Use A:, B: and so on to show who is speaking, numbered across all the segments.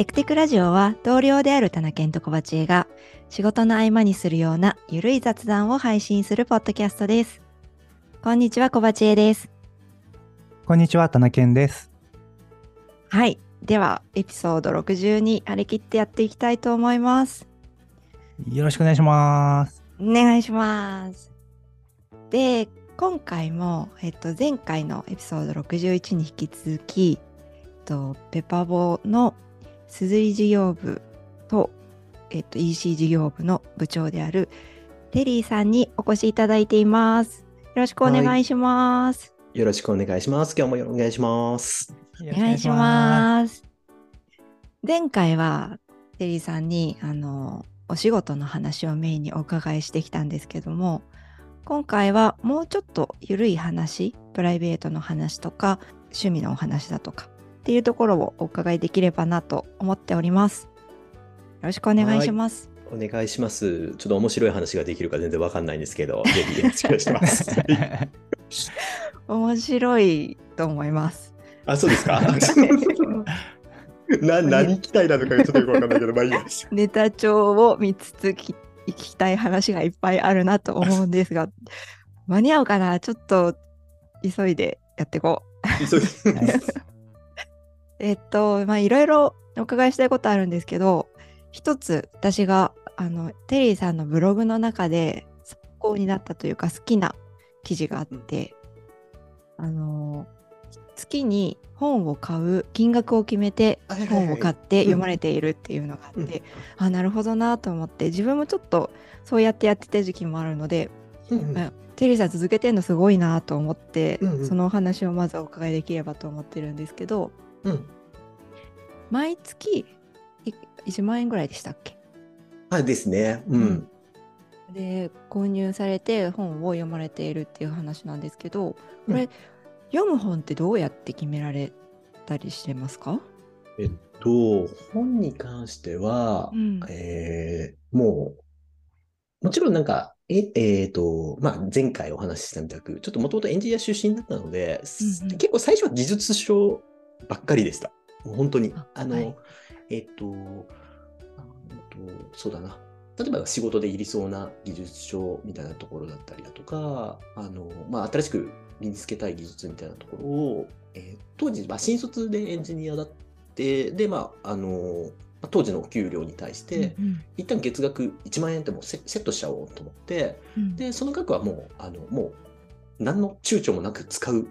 A: テクテクラジオは同僚である田中健と小鉢恵が仕事の合間にするようなゆるい雑談を配信するポッドキャストです。こんにちは小鉢恵です。
B: こんにちは、田中健です。
A: はい。では、エピソード62張り切ってやっていきたいと思います。
B: よろしくお願いします。
A: お願いします。で、今回も、えっと、前回のエピソード61に引き続き、えっと、ペパボの鈴井事業部と、えっと、EC 事業部の部長であるテリーさんにお越しいただいています。よろしくお願いします。
C: よろしくお願いします。今日もお願いします。
B: お
A: お願いします。前回はテリーさんにあのお仕事の話をメインにお伺いしてきたんですけども今回はもうちょっとゆるい話プライベートの話とか趣味のお話だとかっていうところをお伺いできればなと思っております。よろしくお願いします。
C: お願いします。ちょっと面白い話ができるか全然わかんないんですけど、ぜひよろしくお願いします。
A: 面白いと思います。
C: あ、そうですか？な何期待なのかちょっとよくわかんないけど、まあいいです。
A: ネタ帳を見つつき聞きたい話がいっぱいあるなと思うんですが間に合うかな？ちょっと急いでやっていこう。
C: 急いで
A: えっとまあいろいろお伺いしたいことあるんですけど一つ私があのテリーさんのブログの中で参考になったというか好きな記事があって、あの月に本を買う金額を決めて本を買って読まれているっていうのがあって、あなるほどなと思って自分もちょっとそうやってやってた時期もあるので、
C: うん
A: うん。テリーさん続けてるのすごいなと思って、
C: うんうん。
A: そのお話をまずお伺いできればと思ってるんですけど
C: うん。
A: 毎月い1万円ぐらいでしたっけ？
C: はいですね。う
A: うん
C: ん。
A: で購入されて本を読まれているっていう話なんですけどこれ、読む本ってどうやって決められたりしてますか、
C: えっと、本に関しては、
A: うん
C: えーもう、もちろんなんか、え、えーと、まあ、前回お話ししたみたく、ちょっともともとエンジニア出身だったので、
A: うんうん
C: 結構最初は技術書ばっかりでした。本当に。
A: あ
C: あの、
A: はい
C: えっと、そうだな。例えば仕事でいりそうな技術書みたいなところだったりだとか、あの、まあ、新しく身につけたい技術みたいなところを、えー当時、まあ、新卒でエンジニアだって、で、まあ、あの、まあ当時のお給料に対して、
A: うん
C: 一旦月額1万円ってもうセセットしちゃおうと思って、
A: うん
C: で、その額はもう、あの、もう、何の躊躇もなく使う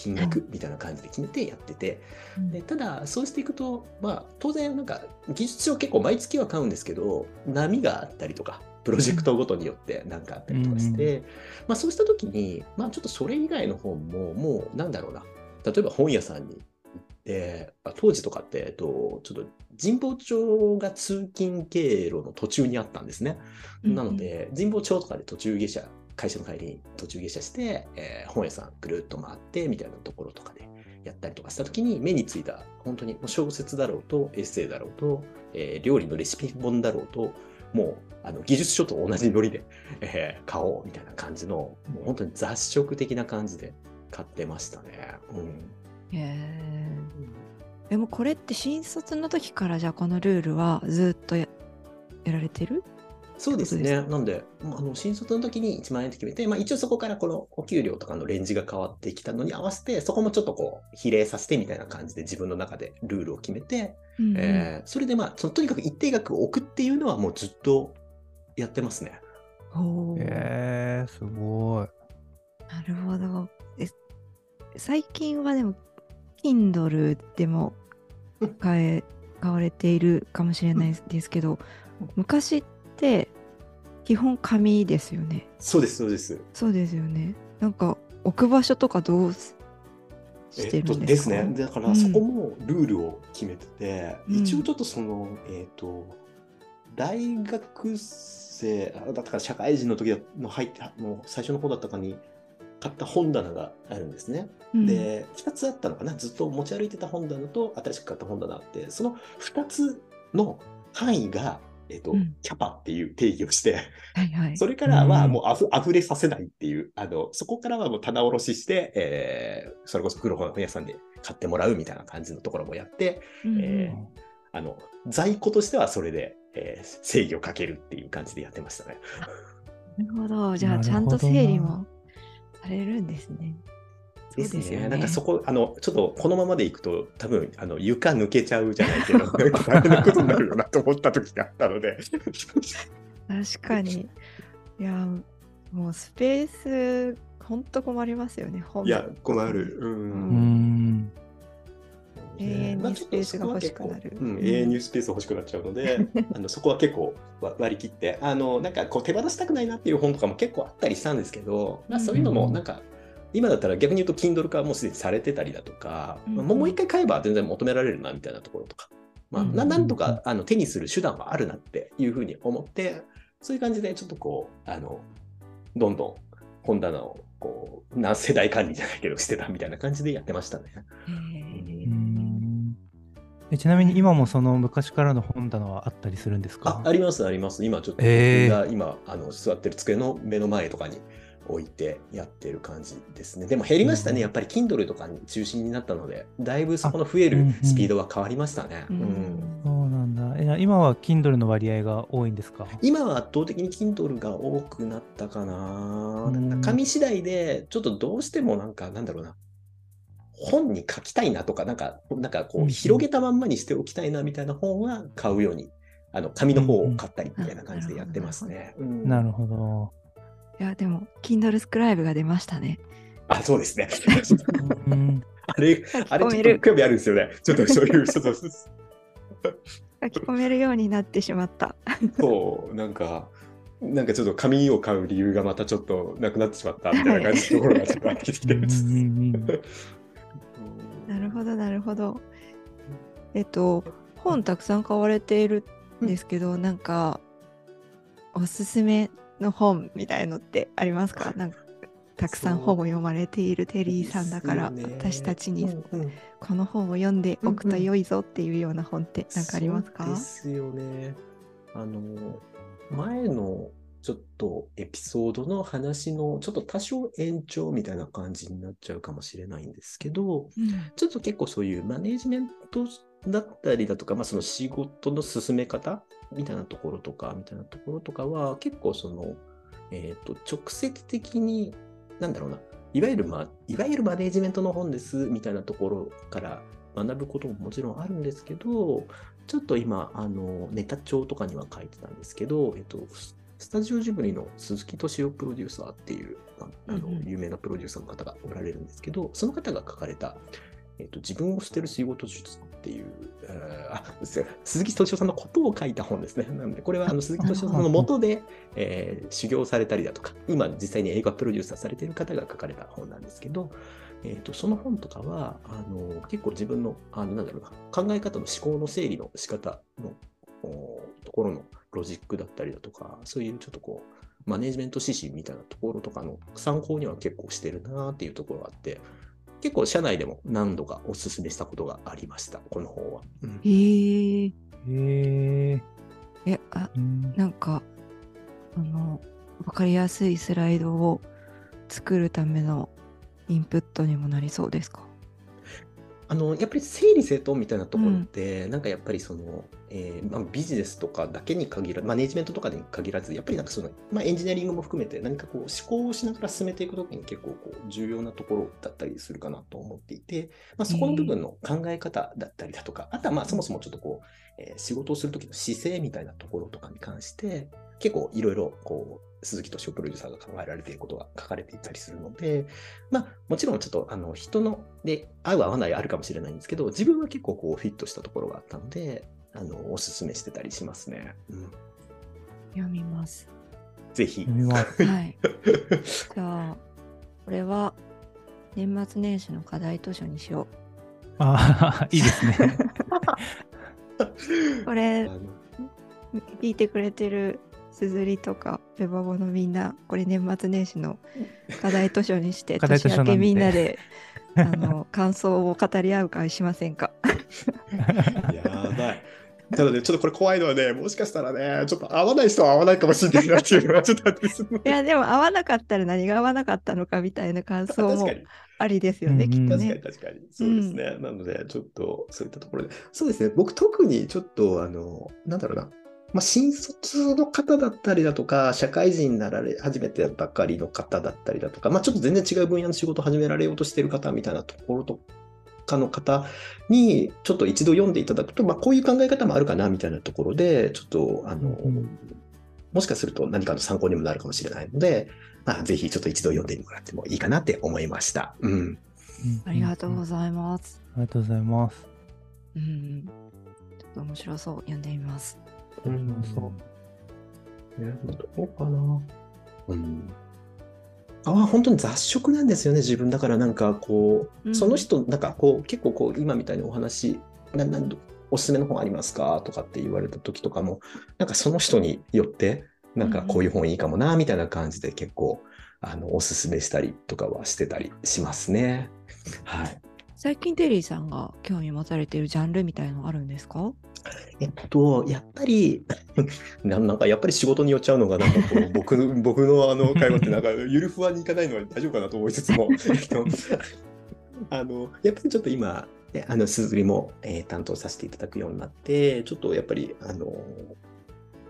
C: 金額みたいな感じで決めてやってて、
A: うん。
C: でただ、そうしていくと、まあ、当然、なんか、技術書結構毎月は買うんですけど、波があったりとか、プロジェクトごとによってなんかあったりとかして、まあ、そうした時に、まあ、ちょっとそれ以外の本も、もう、なんだろうな、例えば本屋さんに行って、まあ当時とかって、えっと、ちょっと神保町が通勤経路の途中にあったんですね。
A: うん。
C: なので、神保町とかで途中下車、会社の帰りに途中下車して、えー本屋さんぐるっと回ってみたいなところとかでやったりとかした時に目についた本当にもう小説だろうとエッセイだろうと、えー料理のレシピ本だろうともうあの技術書と同じノリで、えー買おうみたいな感じのもう本当に雑食的な感じで買ってましたね。うん。
A: へー。でもこれって新卒の時からじゃあこのルールはずっとややられてる？
C: そうですね。なんで、まああの新卒の時に1万円って決めて、まあ、一応そこからこのお給料とかのレンジが変わってきたのに合わせて、そこもちょっとこう比例させてみたいな感じで自分の中でルールを決めて、
A: うんうん
C: えーそれでまあそのとにかく一定額を置くっていうのはもうずっとやってますね。
A: ほう
B: えー、すごい。
A: なるほど。え最近はでも Kindle でも
C: う ん
A: 買え買われているかもしれないですけど、昔って基本紙ですよね。
C: そうです、そうです。
A: そうですよね。なんか置く場所とかどうしして
C: えっと
A: るんでか？
C: ですすね。だから
A: うん
C: そこもルールを決めてて、
A: うん
C: 一応ちょっとその、えっ、と、大学生、あだから社会人の時の入って、もう最初の方だったかに買った本棚があるんですね。
A: うん、
C: で、2つあったのかな？ずっと持ち歩いてた本棚と新しく買った本棚あって、その2つの範囲が、えっ、と、
A: うん
C: キャパっていう定義をして、
A: はいはい。
C: それからは
B: うん
C: もうあふ溢れさせないっていう、あの、そこからはもう棚卸しして、えーそれこそ黒本屋さんで買ってもらうみたいな感じのところもやって、
A: うんうん
C: えあの、在庫としてはそれで、えー制御をかけるっていう感じでやってましたね。
A: なるほど。じゃあ、ちゃんと整理もされるんですね。そう
C: です
A: ですよね。
C: なんかそこ、あの、ちょっとこのままでいくと、多分、あの、床抜けちゃうじゃないけど、なんか大変なことになるよなと思った時があったので。
A: 確かに。いや、もうスペース、ほんと困りますよね。本
C: いや、困る。う。
B: うんん。
A: 永遠にスペースが欲しくなる
C: うん、永遠にスペース欲しくなっちゃうので、あのそこは結構わ割り切って、あのなんかこう手放したくないなっていう本とかも結構あったりしたんですけど、まあ、そういうのもなんか、今だったら逆に言うと Kindle 化はもうすでにされてたりだとか、
A: うん
C: まあもうもう一回買えば全然求められるなみたいなところとか、まあ、な
A: うん
C: なんとかあの手にする手段はあるなっていうふうに思って、そういう感じでちょっとこう、あのどんどん本棚をこう何世代管理じゃないけどしてたみたいな感じでやってましたね。
B: ちなみに今もその昔からの本棚はあったりするんですか？
C: ああります、あります。今ちょっと僕
B: えー
C: が今、あの座ってる机の目の前とかに置いてやってる感じですね。でも減りましたね。
B: うん
C: やっぱり Kindle とかに中心になったので、だいぶそこの増えるスピードは変わりましたね。
A: う
C: うん
A: ん
B: そうなんだ。今は Kindle の割合が多いんですか？
C: 今は圧倒的に Kindle が多くなったかな。
B: うん
C: 紙次第で、ちょっとどうしてもなんか、なんだろうな。本に書きたいなとか、なんか、なんかこ
B: う
C: 広げたまんまにしておきたいなみたいな本は買うように、あの、紙の方を買ったりみたいな感じでやってますね。うん
B: なるほど。
A: いや、でも、Kindle スクライブが出ましたね。
C: あ、そうですね。
B: うん
C: あれ、あれ、ちょっと興味あるんですよね。ちょっとそういう、
A: 書き込めるようになってしまった。
C: そう、なんか、なんかちょっと紙を買う理由がまたちょっとなくなってしまったみたいな感じのところがちょっとあってきて
B: うんうんうん
A: なるほど、なるほど。えっと、本たくさん買われているんですけど、なんか、おすすめの本みたいのってありますか？なんかたくさん本を読まれているテリーさんだから、私たちにこの本を読んでおくと良いぞっていうような本って何かありますか？
C: ですよね。あの、前のちょっとエピソードの話のちょっと多少延長みたいな感じになっちゃうかもしれないんですけど、
A: うん。
C: ちょっと結構そういうマネジメントだったりだとか、まあ、その仕事の進め方みたいなところとか、みたいなところとかは、結構その、えっ、と、直接的に、なんだろうな、いわゆる、まあ、いわゆるマネジメントの本ですみたいなところから学ぶことももちろんあるんですけど、ちょっと今、あの、ネタ帳とかには書いてたんですけど、えっ、と、スタジオジブリの鈴木敏夫プロデューサーっていう、ああの有名なプロデューサーの方がおられるんですけど、その方が書かれた、えっと自分を捨てる仕事術っていう、えーあす鈴木敏夫さんのことを書いた本ですね。なので、これはあの鈴木敏夫さんのもとで、えー修行されたりだとか、今実際に映画プロデューサーされている方が書かれた本なんですけど、えー、とその本とかはあの結構自分のあのなんだろうな考え方の思考の整理の仕方のおところのロジックだったりだとか、そういうちょっとこう、マネジメント指針みたいなところとかの参考には結構してるなっていうところがあって、結構社内でも何度かお勧めしたことがありました、この本は。うん
A: へえ。
B: へえ。
A: え、あ、
B: うん
A: なんか、あの、わかりやすいスライドを作るためのインプットにもなりそうですか？
C: あのやっぱり整理整頓みたいなところって、なんかやっぱりその、えーまあ、ビジネスとかだけに限らずマネジメントとかに限らず、やっぱりなんかその、まあ、エンジニアリングも含めて何かこう思考をしながら進めていくときに結構こう重要なところだったりするかなと思っていて、まあ、そこの部分の考え方だったりだとか、あとはまあそもそもちょっとこう、えー仕事をするときの姿勢みたいなところとかに関して、結構いろいろこう、鈴木敏夫プロデューサーが考えられていることが書かれていたりするので、まあ、もちろんちょっとあの人ので合う合わないあるかもしれないんですけど、自分は結構こうフィットしたところがあったので、あのおすすめしてたりしますね。うん、
A: 読みます。
C: ぜひ。
B: 読みます。
A: はい。じゃあ、これは年末年始の課題図書にしよ
B: あいいですね。
A: う。こ
C: あ
A: れ、
C: の
A: 聞いてくれてるすずりとかペバボのみんな、これ年末年始の課題図書にして、年明けみんなで あの感想を語り合う会しませんか？
C: やばい。ただね、ちょっとこれ怖いのはね、もしかしたらね、ちょっと合わない人は合わないかもしれないなっていうのがちょっとあったりす
A: いやでも合わなかったら何が合わなかったのかみたいな感想も。ありですよね、
B: うん
A: きっと
C: 確かに
A: ね。
C: 確かに。そうですね。なので、ちょっとそういったところで。そうですね。僕特にちょっと、あの、なんだろうな。まあ、新卒の方だったりだとか、社会人になられ始めてばっかりの方だったりだとか、まあ、ちょっと全然違う分野の仕事を始められようとしている方みたいなところとかの方に、ちょっと一度読んでいただくと、まあ、こういう考え方もあるかなみたいなところで、ちょっと、あの、
B: うん
C: もしかすると何かの参考にもなるかもしれないので、まあ、ぜひちょっと一度読んでもらってもいいかなって思いました。うん。
B: うん
A: ありがとうご
B: い
A: ざいます。
B: ありがとうございます。
A: うん。ちょっと面白そう。読んでみます。
C: うん
B: そう。
C: ね、どうかな。うん。あ本当に雑食なんですよね、自分。だからなんかこう、
A: うん
C: その人、なんかこう、結構こう、今みたいにお話、ななんおすすめの本ありますかとかって言われた時とかも、なんかその人によって、なんかこういう本いいかもな、みたいな感じで結構、あの、おすすめしたりとかはしてたりしますね。はい。
A: 最近テリーさんが興味持たれているジャンルみたいのあるんですか？
C: えっと、やっぱり、ななんかやっぱり仕事によっちゃうのが、なんかこう僕の僕のあの 会話って、なんかゆるふわにいかないのは大丈夫かなと思いつつも、えっとあのやっぱりちょっと今、ね、あの鈴りも、えー担当させていただくようになって、ちょっとやっぱり、あの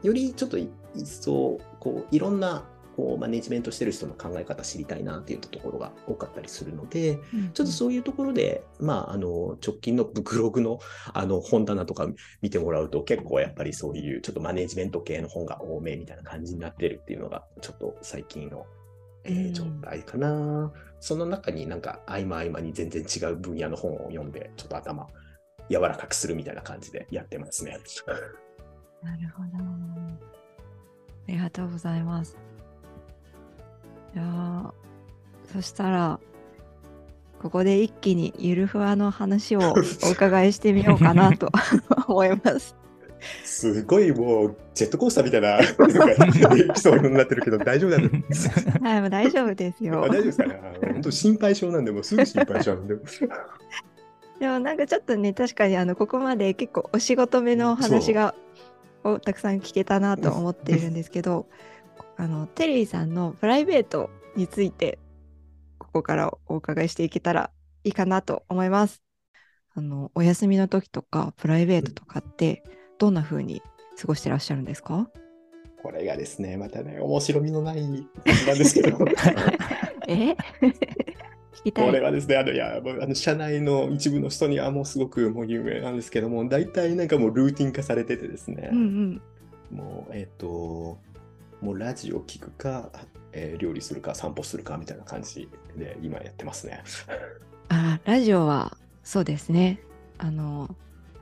C: よりちょっとい一層こういろんなこうマネジメントしてる人の考え方知りたいなっていうところが多かったりするので、ちょっとそういうところで、まあ、あの、直近のブログの、あの、本棚とか見てもらうと、結構やっぱりそういう、ちょっとマネジメント系の本が多めみたいな感じになってるっていうのが、ちょっと最近の、えー
A: うん
C: 状態かな。その中になんか、合間合間に全然違う分野の本を読んで、ちょっと頭、柔らかくするみたいな感じでやってますね。
A: なるほど。ありがとうございます。いやーそしたら、ここで一気にゆるふわの話を お伺いしてみようかなと 思います。
C: すごいもう、ジェットコースターみたいな、エピソードになってるけど、大丈夫だね。
A: はい、もう大丈夫ですよ
C: あ。大丈夫ですかね？本当心配性なんで、もうすぐ心配性なんで。
A: でもなんかちょっとね、確かにあのここまで結構お仕事目のお話がをたくさん聞けたなと思っているんですけど、あのテリーさんのプライベートについてここからお伺いしていけたらいいかなと思います。あのお休みの時とかプライベートとかってどんな風に過ごしてらっしゃるんですか？
C: これがですね、またね、面白みのない話なんですけど、
A: え？
C: これはですね、あの、いや、あの社内の一部の人にはもうすごくもう有名なんですけども、大体なんかもうルーティン化されててですね、
A: うんうん。
C: もう、えっ、と、もうラジオ聞くか、えー料理するか、散歩するかみたいな感じで今やってますね。
A: あラジオはそうですね。あの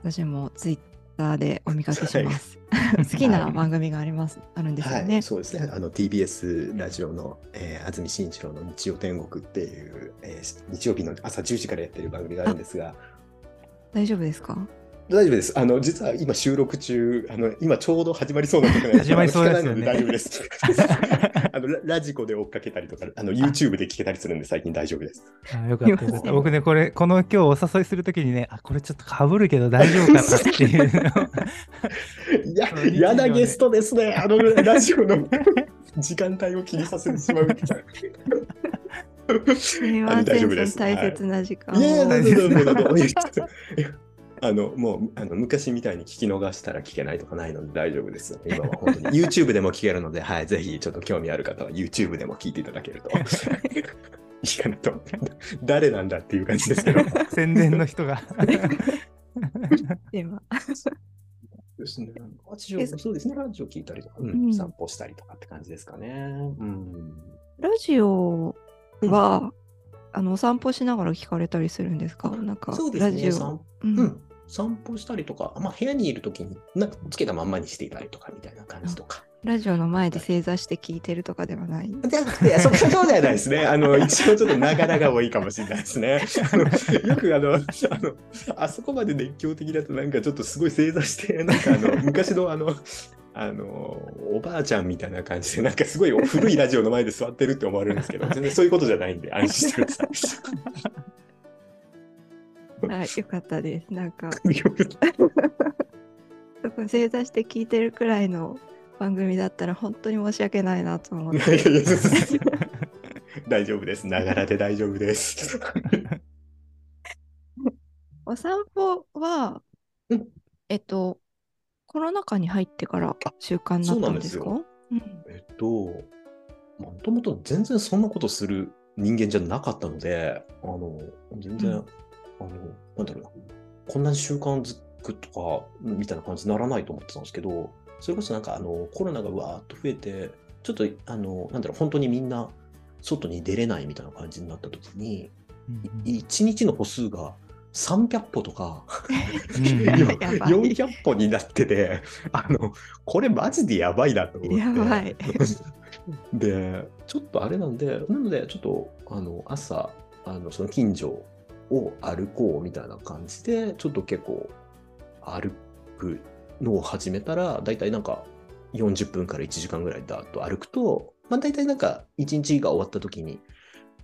A: 私もツイッターでお見かけします。好きな番組があります、あるんですよね。
C: はい、そうですね。あの TBS ラジオの、えー安住紳一郎の日曜天国っていう、えー日曜日の朝10時からやってる番組があるんですが、
A: 大丈夫ですか？
C: 大丈夫です。あの、実は今収録中、あの、今ちょうど始まりそうなとこ
B: 始まりそうですよね
C: 大丈夫です。あのラ、ラジコで追っかけたりとか、あの、YouTube で聞けたりするんで最近大丈夫です。
B: あよかったです。僕ね、これ、この今日お誘いするときにね、あ、これちょっとかぶるけど大丈夫かなっていう
C: いや嫌なゲストですね。あの、ラジオの 時間帯を気にさせてしまうみたいな。
A: す
C: 大
A: せん、
C: 丈夫です
A: その大切な時間を。
C: いやいや、
B: はい
C: どうぞあの、もう、あの、昔みたいに聞き逃したら聞けないとかないので大丈夫です。今は本当に YouTube でも聞けるので、はい、ぜひちょっと興味ある方は YouTube でも聞いていただけるといいかなと。誰なんだっていう感じですけど。
B: 宣伝の人が。
A: 今
C: ですね。ラジオ、そうですね。ラジオ聞いたりとか、うん
A: うん
C: 散歩したりとかって感じですかね。うん。
A: ラジオは、あのお散歩しながら聞かれたりするんですか？なんか
C: そうですね。
A: ラジオ。
C: 散歩したりとか、まあ、部屋にいるときになんかつけたまんまにしていたりとかみたいな感じとか。
A: ラジオの前で正座して聞いてるとかではない。
C: じゃなくて、そそうではないですね。あの、一応ちょっとながらが多いかもしれないですね。あのよくあの、あの、あそこまで熱狂的だとなんかちょっとすごい正座して、なんかあの、昔のあの、あの、おばあちゃんみたいな感じで、なんかすごい古いラジオの前で座ってるって思われるんですけど、全然そういうことじゃないんで安心してください。
A: はい、よかったです。なんか。正座して聞いてるくらいの番組だったら本当に申し訳ないなと思って。
C: 大丈夫です。ながらで大丈夫です。
A: お散歩は
C: うん、
A: えっと、コロナ禍に入ってから
C: あ
A: 習慣になったんですか？
C: えっと、もともと全然そんなことする人間じゃなかったので、あの、全然、
A: うん
C: あの、なんだろうな、こんなに習慣づくとか、みたいな感じにならないと思ってたんですけど、それこそなんか、あの、コロナがわーっと増えて、ちょっと、あの、なんだろう、本当にみんな、外に出れないみたいな感じになった時に、1日の歩数が300歩とか、
B: うん
A: や
C: 今
A: やばい。
C: 400歩になってて、あの、これマジでやばいなと思って。
A: やばい。
C: で、ちょっとあれなんで、なので、ちょっと、あの、朝、あの、その近所を歩こうみたいな感じで、ちょっと結構、歩くのを始めたら、だいたいなんか、40分から1時間ぐらいだと歩くと、まあ、大体なんか、1日が終わった時に、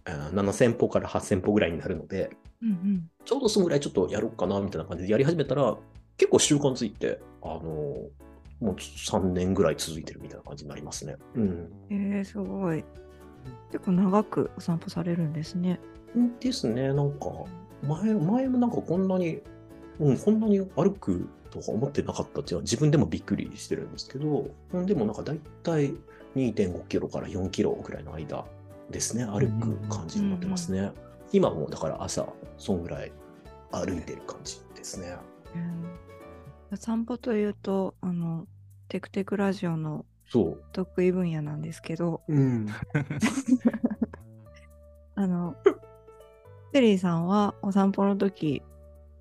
C: あー7000歩から8000歩ぐらいになるので、
A: うんうん
C: ちょうどそのぐらいちょっとやろうかなみたいな感じでやり始めたら、結構習慣ついて、あの、もう3年ぐらい続いてるみたいな感じになりますね。うん。
A: えー、すごい。結構長くお散歩されるんですね。
C: ですね、なんか、前、前もなんかこんなに、うん、こんなに歩くとか思ってなかったっていうのは自分でもびっくりしてるんですけど、うんでもなんか大体2.5キロから4キロぐらいの間ですね、歩く感じになってますね。今もだから朝、そんぐらい歩いてる感じですね。
A: うん散歩というと、あの、テクテクラジオの
C: そう。
A: 得意分野なんですけど、
C: うん。
A: あの、テリーさんはお散歩の時、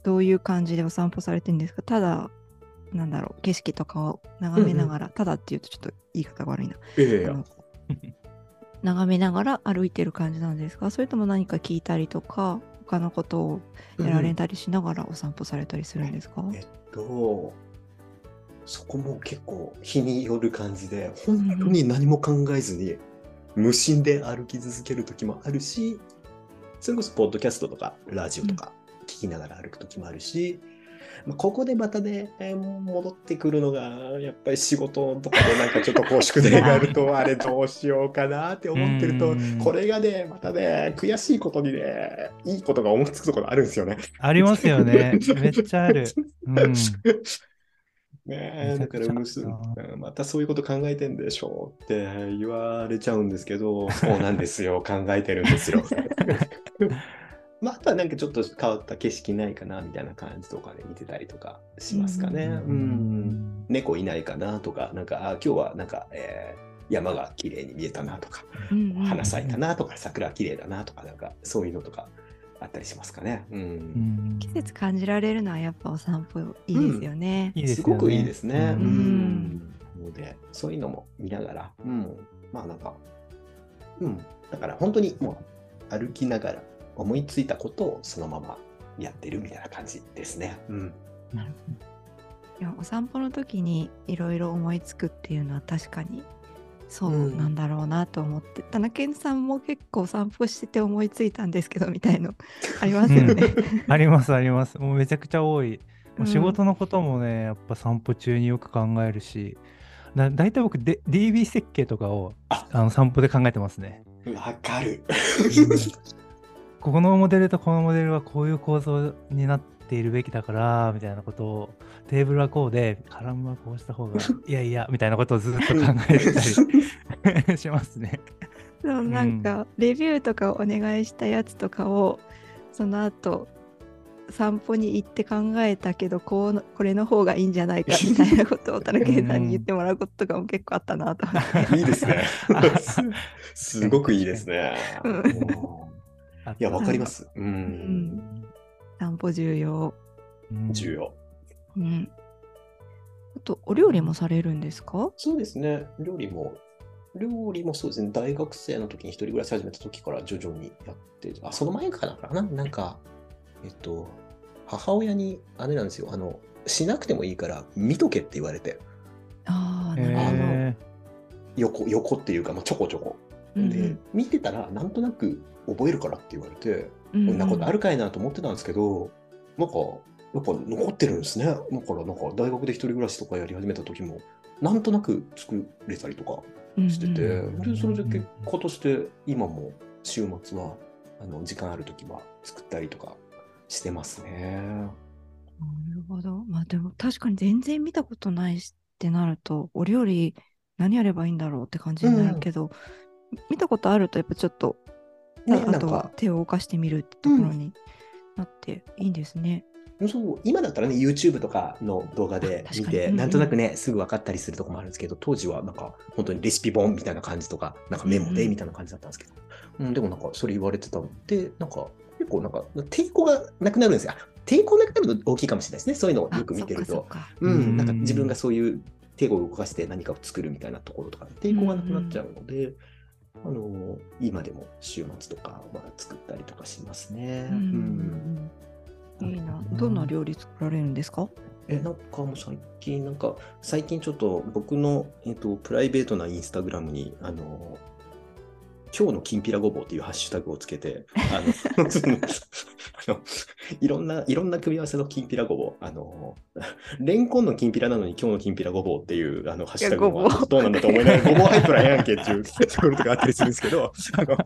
A: どういう感じでお散歩されてるんですか？ただ、なんだろう、景色とかを眺めながら、ただっていうとちょっと言い方が悪いな。
C: え
A: 眺めながら歩いてる感じなんですか？それとも何か聞いたりとか、他のことをやられたりしながらお散歩されたりするんですか、
C: えっと、そこも結構日による感じで、本当に何も考えずに無心で歩き続ける時もあるし、それこそポッドキャストとかラジオとか聞きながら歩く時もあるし、まあ、ここでまたね、えー戻ってくるのが、やっぱり仕事とかでなんかちょっとこう宿題があると、あれどうしようかなって思ってると
B: うん、
C: これがね、またね、悔しいことにね、いいことが思いつくところあるんですよね。
B: ありますよね。めっちゃある。うん。
C: ねえ、だからまたそういうこと考えてんでしょうって言われちゃうんですけど、そうなんですよ、考えてるんですよ。まあ、あとはなんかちょっと変わった景色ないかなみたいな感じとかで見てたりとかしますかね。
A: う
C: うん猫いないかなとか、なんか、あ今日はなんか、えー山が綺麗に見えたなとか、
A: うんうん
C: 花咲いたなとか、桜綺麗だなとか、なんかそういうのとかあったりしますかね。うん
B: うん
A: 季節感じられるのはやっぱお散歩いいですよね。
B: いいですよね
C: すごくいいですね。
B: う
C: うんん。ので、そういうのも見ながら、うん。まあなんか、うん。だから本当にもう歩きながら思いついたことをそのままやってるみたいな感じですね。うん。
A: いやお散歩の時にいろいろ思いつくっていうのは確かにそううんなんだろうなと思って、田中健さんも結構散歩してて思いついたんですけどみたいの ありますよね。
B: ありますあります。もうめちゃくちゃ多い。もう仕
A: うん
B: 事のこともね、やっぱ散歩中によく考えるし、だ大体僕で DB 設計とかを
C: あ
B: あの散歩で考えてますね。
C: わかる。
B: ここのモデルとこのモデルはこういう構造になっているべきだからみたいなことをテーブルはこうでカラムはこうした方がいやいやみたいなことをずっと考えてたり しますね。
A: そうなんかレビューとかをお願いしたやつとかをその後散歩に行って考えたけどこうのこれの方がいいんじゃないかみたいなことを田中さんに言ってもらうこととかも結構あったなと思って。
C: いいですね。す すごくいいですね。
A: うん
C: うんいや、わかります。う。
A: うんん散歩重要。
B: うん
C: 重要。
A: うん。あと、お料理もされるんですか？
C: そうですね。料理も、料理もそうですね。大学生の時に一人暮らし始めた時から徐々にやって、あ、その前からかな？なんか、えっと、母親に、あれなんですよ。あの、しなくてもいいから見とけって言われて、
A: ああ、なるほど。
B: へ
C: 横、横っていうか、まあ、ちょこちょこ。
A: うん
C: で、見てたら、なんとなく覚えるからって言われて、
A: うん
C: こんなことあるかいなと思ってたんですけど、なんか、やっぱ残ってるんですね。だからなんか大学で一人暮らしとかやり始めた時も、なんとなく作れたりとかしてて、
A: うん
C: でそれで結果として今も週末はあの時間ある時は作ったりとかしてますね。
A: なるほど。まあでも確かに全然見たことないしってなると、お料理何やればいいんだろうって感じになるけど、見たことあるとやっぱちょっと、
C: ね、
A: あとは手を動かしてみるってところになっていいんですね。
C: そう今だったらね YouTube とかの動画で見て、
A: うんうん。
C: なんとなくねすぐ分かったりするとこもあるんですけど当時はなんか本当にレシピ本みたいな感じとかなんかメモ
A: うんうん。
C: でみたいな感じだったんですけど、うんでもなんかそれ言われてたのでなんか結構なんか抵抗がなくなるんですよ。抵抗なくなると大きいかもしれないですね。そういうのをよく見てると。うん、なんか
B: うん。
C: 自分がそういう手を動かして何かを作るみたいなところとか、抵抗がなくなっちゃうので、あの今でも週末とかは作ったりとかしますね。
A: うんいいな。どんな料理作られるんですか？
C: え、なんかもう最近、なんか、最近ちょっと僕の、えっと、プライベートなインスタグラムに、あの、今日のきんぴらごぼうっていうハッシュタグをつけて、あの いろんな、いろんな組み合わせのきんぴらごぼう、あの、レンコンのきんぴらなのに今日のきんぴらごぼうっていう、あの、ハッシュタグもどうなんだと思いながら、ごぼう入っとらんやんけっていうところとかあったりするんですけど、あの、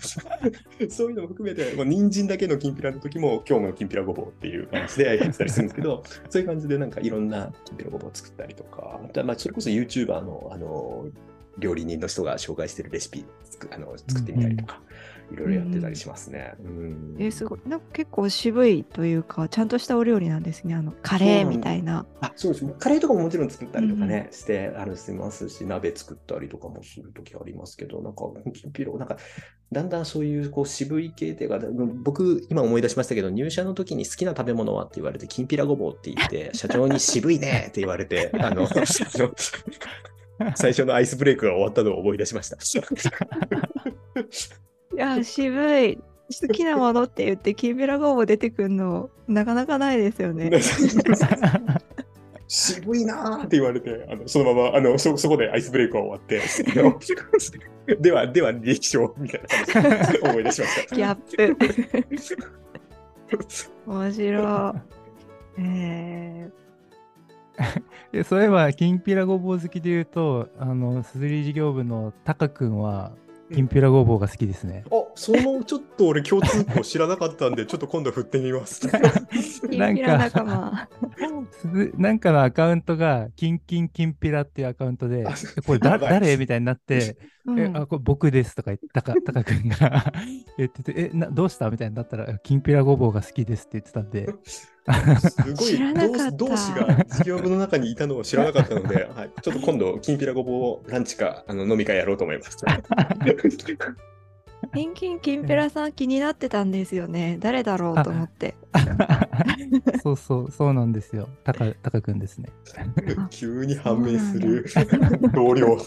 C: そういうのも含めて、もう人参だけのきんぴらの時も今日のきんぴらごぼうっていう感じでやってたりするんですけど、そういう感じでなんかいろんなきんぴらごぼうを作ったりとか、あとはまあそれこそ YouTuber のあの料理人の人が紹介してるレシピ作あの作ってみたりとか、いろいろやってたりしますね。うん
A: えーすごい。なんか結構渋いというか、ちゃんとしたお料理なんですね。あの、カレーみたいな。
C: あそうです。カレーとかももちろん作ったりとかね、して、あの、しますし、鍋作ったりとかもするときありますけど、なんか、きんぴら、なんか、だんだんそういうこう渋い系っていうか、僕、今思い出しましたけど、入社の時に好きな食べ物はって言われて、きんぴらごぼうって言って、社長に渋いねって言われて、あの最初のアイスブレイクが終わったのを思い出しました。
A: いや、渋い。好きなものって言って、きんぴらごぼう出てくるの、なかなかないですよね。
C: 渋いなーって言われて、あのそのままあのそそこでアイスブレイクが終わって、では、では、履歴書みたいな感じで思い出しました。
A: ギャップ。面白い。え
B: でそういえば、きんぴらごぼう好きで言うと、あの、すずり事業部のタカ君は、きんぴらごぼうが好きですね。
C: あ、そのちょっと俺共通項知らなかったんで、ちょっと今度振ってみます。
A: ー、きんぴら仲間。
B: すずなんかのアカウントが、キンキンキンピラっていうアカウントでこれだ誰？みたいになって、
A: うん
B: え、あ、これ僕ですとか言って、タカタカ君が 言ってて、え、などうした？みたいになったら、きんぴらごぼうが好きですって言ってたんで、
C: すごい同同志が事業部の中にいたのを知らなかったので、はい、ちょっと今度、きんぴらごぼうをランチかあの飲み会やろうと思います。
A: キンキンきんぴらさん気になってたんですよね。誰だろうと思って。
B: そうそう、そうなんですよ。タカタカ君ですね。
C: 急に判明する同僚。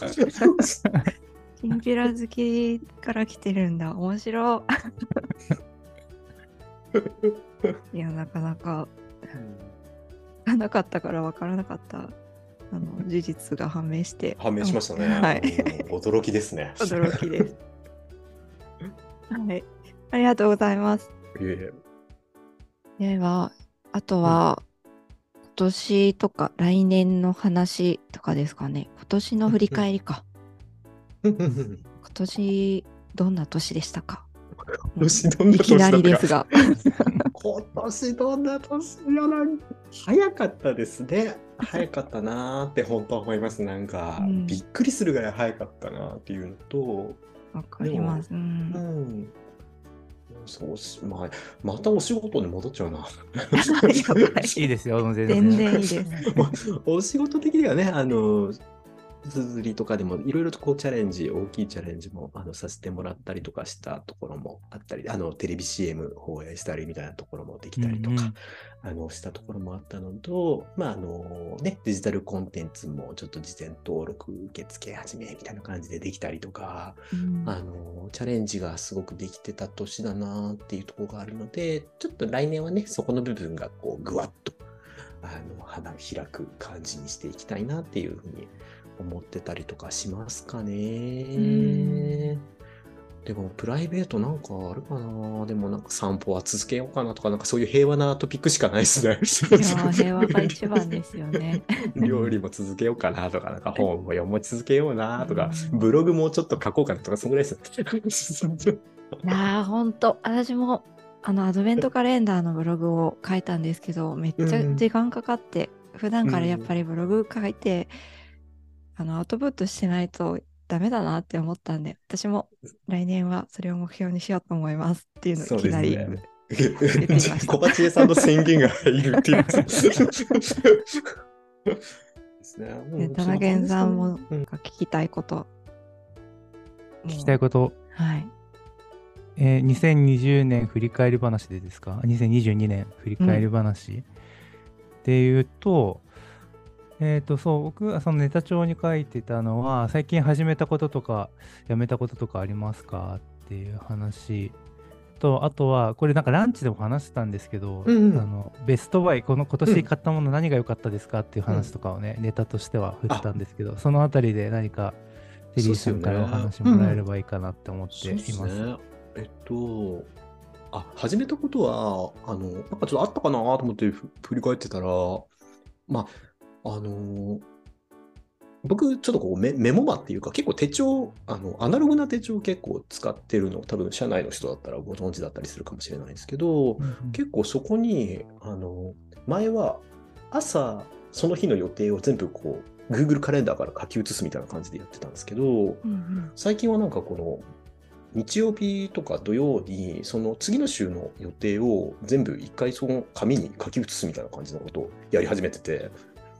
A: きんぴら好きから来てるんだ。面白い。いや、なかなか、聞かなかったから分からなかった。あの事実が判明して。
C: 判明しましたね。
A: はい。
C: うん驚きですね。
A: 驚きです。はい。ありがとうございます。
C: いえいえ
A: では、あとは、今年とか来年の話とかですかね。今年の振り返りか。今年、どんな年でしたか？
C: 今年どんない
A: き な
C: 年だったか
A: りですが。
C: 今年どんな年やなん早かったですね。早かったなーって本当は思います。なんか、
A: うん
C: びっくりするぐらい早かったなっていうのと、
A: わかります。う。
C: うんん。そうし、まあ、またお仕事に戻っちゃうな。
A: い
B: いいですよ、全然。
A: 全然いいです。
C: お仕事的にはね、あの、すずりとかでもいろいろとこうチャレンジ、大きいチャレンジもあのさせてもらったりとかしたところもあったり、あのテレビ CM 放映したりみたいなところもできたりとか、
B: うんうん。
C: あのしたところもあったのと、まああのね、デジタルコンテンツもちょっと事前登録受付始めみたいな感じでできたりとか、
A: うん。
C: あのチャレンジがすごくできてた年だなっていうところがあるので、ちょっと来年はね、そこの部分がこうぐわっとあの花開く感じにしていきたいなっていうふうに思ってたりとかしますかね。でもプライベートなんかあるかなでもなんか散歩は続けようかなとか、なんかそういう平和なトピックしかないですね。
A: 平和が一番ですよね。
C: 料理も続けようかなとか、なんか本も読み続けようなとか、
A: うん
C: ブログもちょっと書こうかなとか、そのぐらいです。
A: いやーほんと私もあのアドベントカレンダーのブログを書いたんですけどめっちゃ時間かかって、普段からやっぱりブログ書いて、あのアウトプットしてないとダメだなって思ったんで私も来年はそれを目標にしようと思いますっていうのを
C: そ
A: いうきなり、
C: ですね。小鉢江さんの宣言が入るっていう。ですね。
A: で田中健さんも
C: うん
A: 聞きたいこと
B: 聞きたいこと、
A: はい
B: えー2020年振り返り話でですか ?2022 年振り返り話、っていうと、えっ、と、そう、僕はそのネタ帳に書いてたのは、最近始めたこととか、やめたこととかありますかっていう話と、あとは、これなんかランチでも話してたんですけど、
C: うんうん
B: あのベストバイ、この今年買ったもの何が良かったですかっていう話とかをね、ネタとしては振ってたんですけど、そのあたりで何か、テリーさんからお話もらえればいいかなって思っています。
C: そうですね。えっと、あ、始めたことは、あの、なんかちょっとあったかなと思ってふ振り返ってたら、まあ、あの、僕、ちょっとこうメメモマっていうか、結構手帳、あの、アナログな手帳を結構使ってるの、多分社内の人だったらご存知だったりするかもしれないんですけど、
B: うんうん。
C: 結構そこに、あの、前は朝、その日の予定を全部こう、Google カレンダーから書き写すみたいな感じでやってたんですけど、
A: うんうん。
C: 最近はなんかこの日曜日とか土曜にその次の週の予定を全部一回その紙に書き写すみたいな感じのことをやり始めてて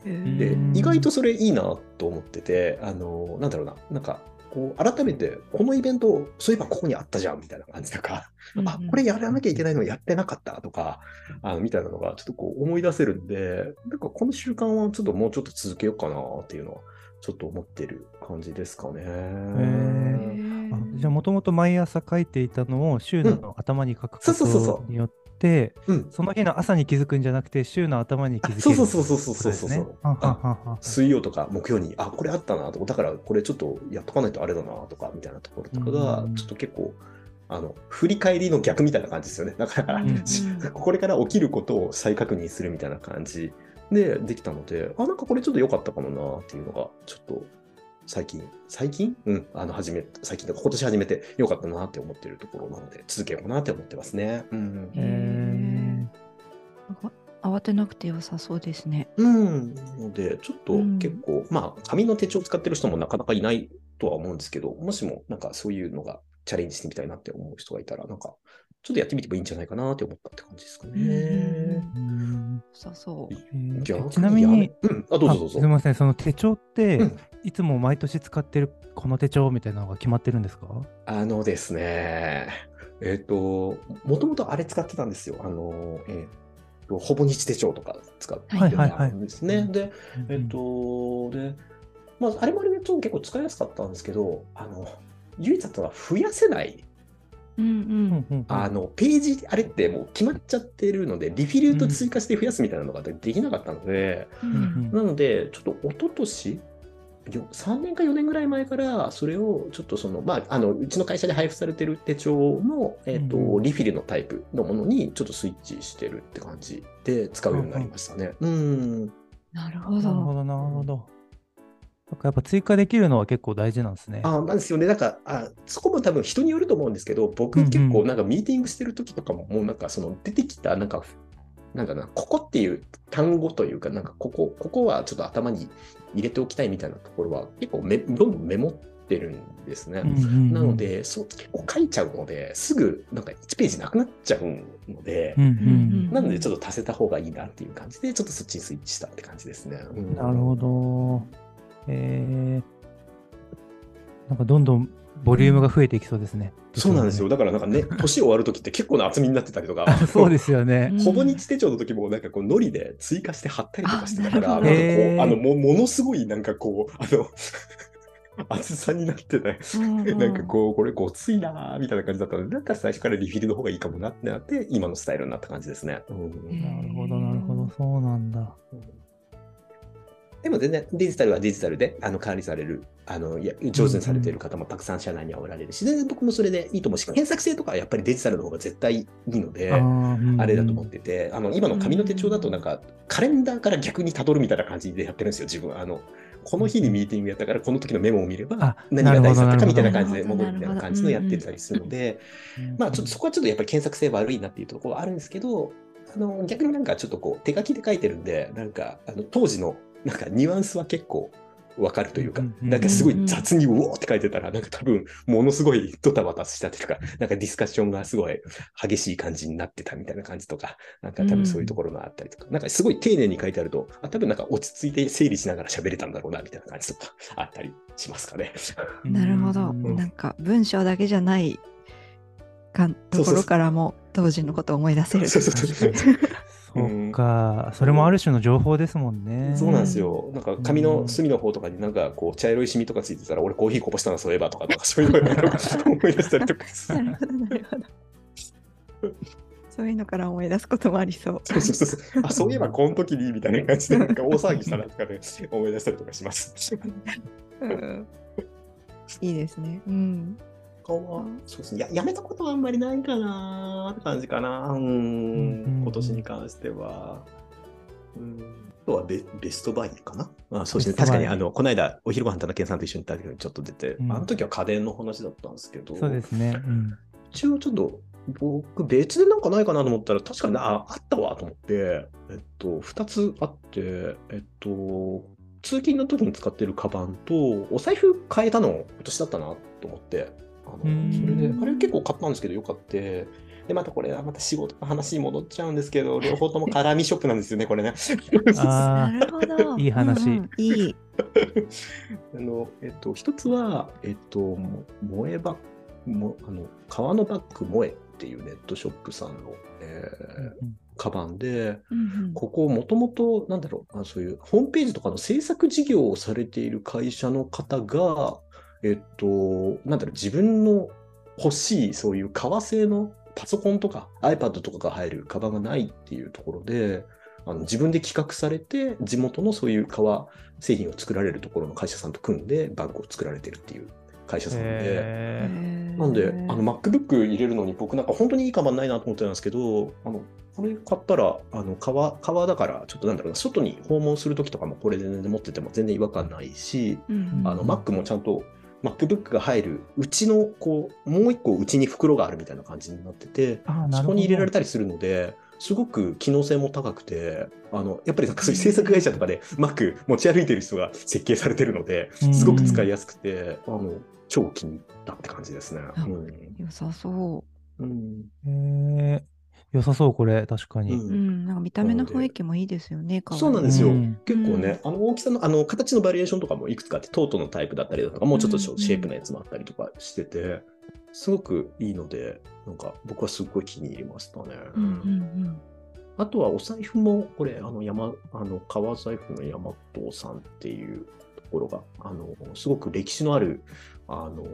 C: で
B: うん。
C: 意外とそれいいなと思っててあのなんだろうななんかこう改めてこのイベントそういえばここにあったじゃんみたいな感じとか
A: うん
C: あこれやらなきゃいけないのやってなかったとかあのみたいなのがちょっとこう思い出せるんでなんかこの習慣はちょっともうちょっと続けようかなっていうのはちょっと思ってる感じですかね。
B: あじゃあもともと毎朝書いていたのを週の頭に書くこ
C: そうそうそうそ
B: とによって、
C: うん。
B: その日の朝に気づくんじゃなくて週の頭に気づける。
C: そうそうそうそうそうそうそう水曜とか木曜に、あ、これあったなとか、だからこれちょっとやっとかないとあれだなとか、みたいなところとかが
B: う、ん
C: ちょっと結構、あの、振り返りの逆みたいな感じですよね。だから、
A: うんうん。
C: これから起きることを再確認するみたいな感じでできたので、あ、なんかこれちょっと良かったかもなっていうのが、ちょっと最近、最近？うん、あの、始め、最近とか今年始めて良かったなって思ってるところなので、続けようかなって思ってますね。うん。
A: へーなんか慌てなくて良さそうですね。
C: うん。ので、ちょっと
A: うん
C: 結構、まあ、紙の手帳を使ってる人もなかなかいないとは思うんですけど、もしもなんかそういうのがチャレンジしてみたいなって思う人がいたら、なんか、ちょっとやってみてもいいんじゃないかなって思ったって感じですかね。
B: うん
A: 良さそう。
B: ちなみに
C: うん、あ、どうぞどうぞ
B: あすみ。ません、その手帳って、
C: うん
B: いつも毎年使ってるこの手帳みたいなのが決まってるんですか？
C: あのですね、えっ、と、もともとあれ使ってたんですよ。あの、えっ、と、ほぼ日手帳とか使って
A: はい
B: はいはい。
C: たんですね。で、えっ、と、で、まあ、あれもあれでちょっと結構使いやすかったんですけど、あの、唯一だったのは増やせない
A: うんうん。
C: あの、ページ、あれってもう決まっちゃってるので、リフィルと追加して増やすみたいなのができなかったので、
A: うん
B: うん。
C: なので、ちょっと一昨年よ3年か4年ぐらい前から、それをちょっとその、まあ、あの、うちの会社で配布されてる手帳の、えっ、と、
B: うんうん
C: リフィルのタイプのものにちょっとスイッチしてるって感じで使うようになりましたね。うん。
A: なるほど。
B: なるほど、なるほど。なんかやっぱ追加できるのは結構大事なんですね。
C: あなんですよね。なんか、あそこも多分人によると思うんですけど、僕
B: うんうん
C: 結構なんかミーティングしてる時とかも、もうなんかその出てきた、なんか、なんだな、ここっていう単語というか、なんかここ、ここはちょっと頭に入れておきたいみたいなところは結構めどんどんメモってるんですね。
B: うんうんうん
C: なの、で、そう結構書いちゃうので、すぐなんか1ページなくなっちゃうので
B: うんう
A: ん
C: なのでちょっと足せた方がいいなっていう感じで、ちょっとそっちにスイッチしたって感じですね。うん
B: なるほど。えー、なんかどんどんボリュームが増えていきそうですね。
C: そうなんですよ。だからなんかね、年終わる時って結構な厚みになってたりとか。
B: そうですよね。
C: ほぼ日手帳の時もなんかこう、ノリで追加して貼ったりとかしてたから、
A: あ
C: のも、ものすごいなんかこう、あの、厚さになってね、なんかこう、これごついなーみたいな感じだったので、だったら最初からリフィルの方がいいかもなってなって、今のスタイルになった感じですね。
B: なるほど、なるほど。そうなんだ。
C: でも全然デジタルはデジタルであの管理される、あのいや上手にされている方もたくさん社内にはおられるし、全然僕もそれでいいと思うし、検索性とかはやっぱりデジタルの方が絶対いいので、あれだと思ってて、あの今の紙の手帳だとなんかカレンダーから逆にたどるみたいな感じでやってるんですよ、自分。あのこの日にミーティングやったから、この時のメモを見れば、何が大事だったかみたいな感じで戻るみたいな感じのやってたりするので、まあちょっとそこはちょっとやっぱり検索性悪いなっていうところはあるんですけど、あの逆になんかちょっとこう手書きで書いてるんで、なんかあの当時のなんかニュアンスは結構わかるというか、なんかすごい雑にうおーって書いてたら、なんか多分ものすごいドタバタしたというか、なんかディスカッションがすごい激しい感じになってたみたいな感じとか、なんか多分そういうところがあったりとか、なんかすごい丁寧に書いてあると、あ多分なんか落ち着いて整理しながら喋れたんだろうなみたいな感じとかあったりしますかね。
A: なるほど。なんか文章だけじゃないかところからも当時のことを思い出せる。そうそうそうそう
B: そうか、それもある種の情報ですもんね。
C: そうなんですよ。なんか紙の隅の方とかになんかこう茶色いシミとかついてたら、俺コーヒーこぼしたのそういえばとか、なんかそういうの思い出したりとか。
A: なるほど、なるほど。そういうのから思い出すこともありそう。
C: そうそうそう。あ、そういえばこの時にみたいな感じで、なんか大騒ぎしたなとかで 思い出したりとかします。
A: うん、いいですね。うん。
C: は、そうですねや。やめたことはあんまりないかなって感じかな。うん、今年に関しては。うん。あとはベベストバイかなあそうですね。確かに、あの、この間、お昼ご飯田中さんと一緒に行った時にちょっと出て、うん、あの時は家電の話だったんですけど、
B: そうですね。うん、
C: 一応ちょっと、僕、別でなんかないかなと思ったら、確かにああったわと思って、えっと、2つあって、えっと、通勤の時に使ってるカバンと、お財布変えたの今年だったなと思って、あのそれで、あれ結構買ったんですけど、よかった。で、またこれはまた仕事の話に戻っちゃうんですけど、両方とも絡みショップなんですよね、これね。
A: なるほど。
B: いい話。うん、
A: いい。
C: あの、えっと、一つは、えっと、萌えバッグ、もあの革のバッグ萌えっていうネットショップさんの、えー、うんカバンで、うんうん、ここもともとなんだろうあそういうホームページとかの制作事業をされている会社の方がえっと、なんだろう、自分の欲しい、そういう革製のパソコンとか iPad とかが入るカバンがないっていうところで、あの自分で企画されて、地元のそういう革製品を作られるところの会社さんと組んでバッグを作られてるっていう会社さんで、なんで、あの MacBook 入れるのに僕なんか本当にいいカバンないなと思ってたんですけど、あのこれ買ったら、あの革革だから、ちょっとなんだろうな、外に訪問するときとかもこれで、ね、持ってても全然違和感ないし、うんうん、あの Mac もちゃんと MacBook が入るうちのこうもう一個うちに袋があるみたいな感じになっててそこに入れられたりするのですごく機能性も高くてあのやっぱりなんかそういう制作会社とかで Mac 持ち歩いてる人が設計されてるのですごく使いやすくてあの超気に入ったって感じですね。
A: うん、良さそ
C: う。うん、
B: えー良さそう、これ、確かに。
A: うん、なんか見た目の雰囲気もいいですよね、
C: そうなんですよ。うん、結構ね、あの大きさの、あの形のバリエーションとかもいくつかあって、トートのタイプだったりだとか、もうちょっとシェイプのやつもあったりとかしてて、すごくいいので、なんか僕はすごい気に入りましたね。
A: うんうんうん。
C: あとはお財布も、これ、あの、山、あの、革財布の山藤さんっていうところが、あの、すごく歴史のある、あの、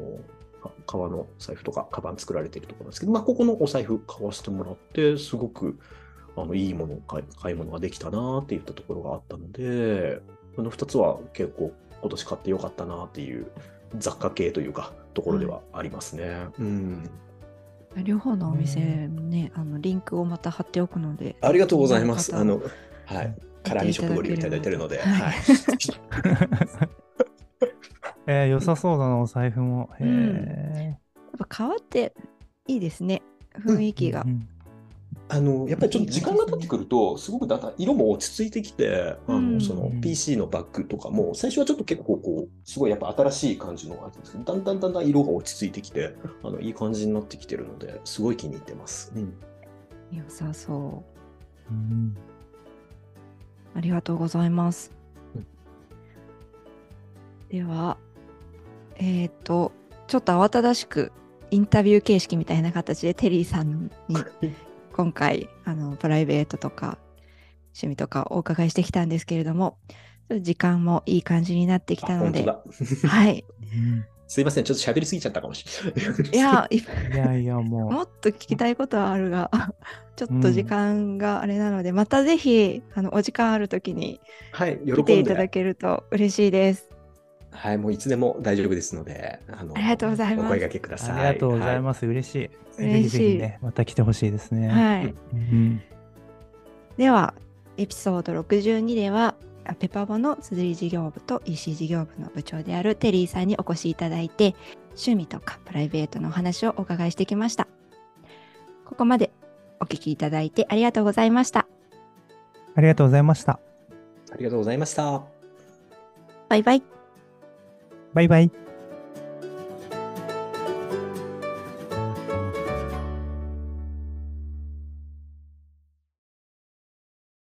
C: 革の財布とか、カバン作られているところなんですけど、まあ、ここのお財布買わせてもらって、すごくあのいいものを買い買い物ができたなっていったところがあったので、この2つは結構今年買ってよかったなっていう雑貨系というか、ところではありますね。うん、
A: 両方のお店ね、あのリンクをまた貼っておくので。
C: ありがとうございます。あの、はい。辛味食ご利用いただいているので、はい。はい
B: えー、良さそうだな、お財布も。へえ、うん、
A: やっぱ革っていいですね、雰囲気が。うんうん
C: あのやっぱりちょっと時間が経ってくると、すごくだんだん色も落ち着いてきて、あのその PC のバッグとかも、最初はちょっと結構こう、すごいやっぱ新しい感じのあるんですけど、だんだんだんだん色が落ち着いてきて、あのいい感じになってきてるので、すごい気に入ってます。うん、
A: 良さそう、うん。ありがとうございます。うん、では、えっ、ー、と、ちょっと慌ただしくインタビュー形式みたいな形でテリーさんに今回あのプライベートとか趣味とかお伺いしてきたんですけれども時間もいい感じになってきたのではい、
C: すいません、ちょっと喋りすぎちゃったかもしれない。
A: いや、い
B: いやいや、も
A: もっと聞きたいことはあるが、ちょっと時間があれなので、またぜひ、あの、お時間あるときに
C: はい、喜
A: 来てい。ただけると嬉しいです。
C: はい、もういつでも大丈夫ですので、あの
A: ありがとうございます
C: お声掛けくだ
B: う、
C: さい。
B: ありがとうござい
C: す。
B: ます。嬉しい。ぜひ
A: 嬉しい
B: ぜひね、また来てほしいですね。
A: はい。
B: うん
A: では、エピソード62では、あペパボの綴り事業部と EC 事業部の部長であるテリーさんにお越しいただいて、趣味とかプライベートのお話をお伺いしてきました。ここまでお聞きいただいてありがとうございました。
B: ありがとうございました。
C: ありがとうございました。
A: バイバイ。
B: バイバイ。